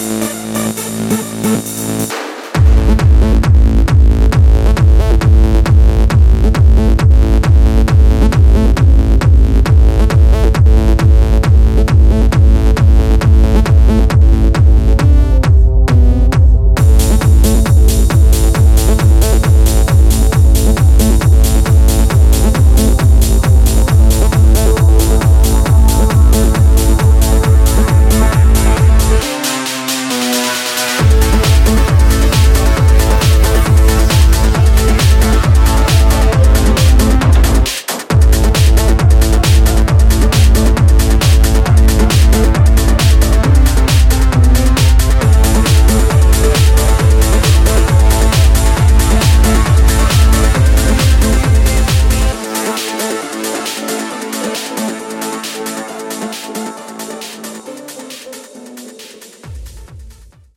Música